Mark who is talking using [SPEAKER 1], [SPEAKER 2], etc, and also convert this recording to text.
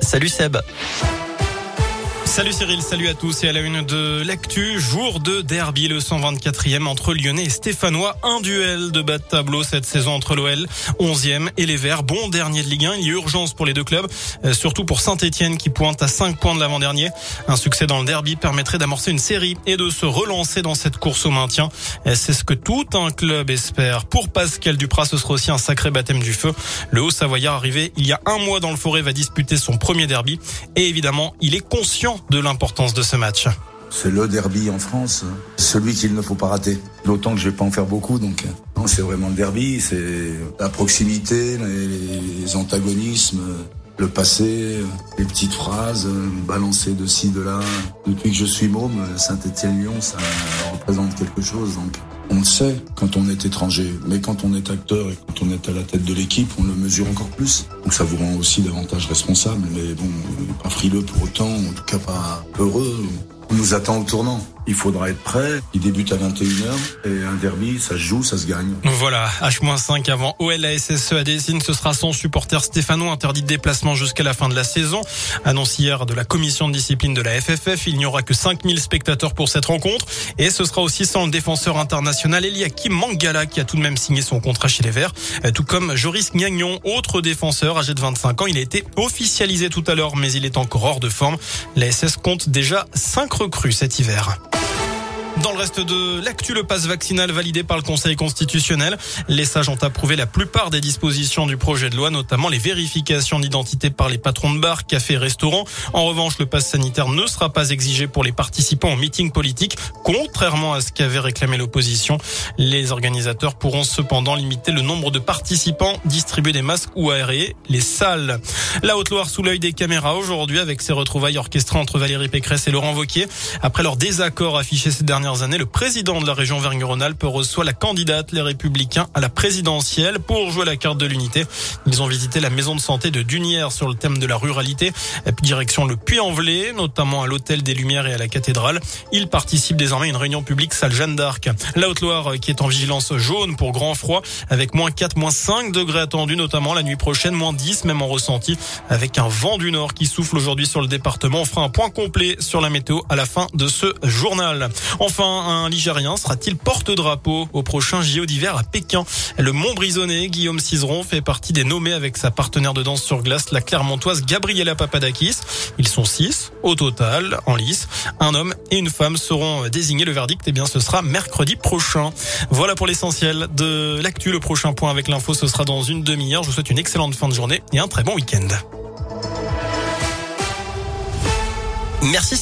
[SPEAKER 1] Salut Seb.
[SPEAKER 2] Salut Cyril, salut à tous et à la une de l'actu, jour de derby, le 124e entre Lyonnais et Stéphanois. Un duel de bas de tableau cette saison entre l'OL, 11e et les Verts, bon dernier de Ligue 1. Il y a urgence pour les deux clubs, euh, surtout pour Saint-Etienne qui pointe à 5 points de l'avant-dernier. Un succès dans le derby permettrait d'amorcer une série et de se relancer dans cette course au maintien. C'est ce que tout un club espère. Pour Pascal Duprat, ce sera aussi un sacré baptême du feu. Le Haut-Savoyard arrivé il y a un mois dans le forêt va disputer son premier derby et évidemment, il est conscient de l'importance de ce match.
[SPEAKER 3] C'est le derby en France, celui qu'il ne faut pas rater. D'autant que je vais pas en faire beaucoup, donc c'est vraiment le derby, c'est la proximité, les, antagonismes, le passé, les petites phrases balancées de ci, de là. Depuis que je suis môme, Saint-Étienne-Lyon, ça représente quelque chose, donc on le sait quand on est étranger, mais quand on est acteur et quand on est à la tête de l'équipe, on le mesure encore plus. Donc ça vous rend aussi davantage responsable, mais bon, pas frileux pour autant, en tout cas pas heureux. On nous attend au tournant il faudra être prêt. Il débute à 21h et un derby, ça se joue, ça se gagne.
[SPEAKER 2] Voilà, H-5 avant OL SSE à Dessine, ce sera son supporter Stéphano interdit de déplacement jusqu'à la fin de la saison. Annonce hier de la commission de discipline de la FFF, il n'y aura que 5000 spectateurs pour cette rencontre et ce sera aussi sans le défenseur international Eliakim Mangala qui a tout de même signé son contrat chez les Verts, euh, tout comme Joris Gagnon, autre défenseur âgé de 25 ans. Il a été officialisé tout à l'heure mais il est encore hors de forme. La SS compte déjà 5 recrues cet hiver. Dans le reste de l'actu, le passe vaccinal validé par le Conseil constitutionnel. Les sages ont approuvé la plupart des dispositions du projet de loi, notamment les vérifications d'identité par les patrons de bars, cafés, restaurants. En revanche, le passe sanitaire ne sera pas exigé pour les participants au meeting politique, contrairement à ce qu'avait réclamé l'opposition. Les organisateurs pourront cependant limiter le nombre de participants, distribuer des masques ou aérer les salles. La Haute-Loire sous l'œil des caméras aujourd'hui avec ses retrouvailles orchestrées entre Valérie Pécresse et Laurent Wauquiez. Après leur désaccord affiché ces dernières années, le président de la région Vergne-Rhône-Alpes reçoit la candidate Les Républicains à la présidentielle pour jouer la carte de l'unité. Ils ont visité la maison de santé de Dunière sur le thème de la ruralité, direction le Puy-en-Velay, notamment à l'hôtel des Lumières et à la cathédrale. Ils participent désormais à une réunion publique salle Jeanne d'Arc. La Haute-Loire qui est en vigilance jaune pour grand froid avec moins 4, moins 5 degrés attendus, notamment la nuit prochaine, moins 10 même en ressenti avec un vent du nord qui souffle aujourd'hui sur le département. On fera un point complet sur la météo à la fin de ce journal. Un Ligérien sera-t-il porte-drapeau au prochain JO d'hiver à Pékin? Le Mont-Brisonné, Guillaume Cizeron, fait partie des nommés avec sa partenaire de danse sur glace, la Clermontoise Gabriela Papadakis. Ils sont six au total en lice. Un homme et une femme seront désignés. Le verdict, eh bien, ce sera mercredi prochain. Voilà pour l'essentiel de l'actu. Le prochain point avec l'info, ce sera dans une demi-heure. Je vous souhaite une excellente fin de journée et un très bon week-end.
[SPEAKER 1] Merci.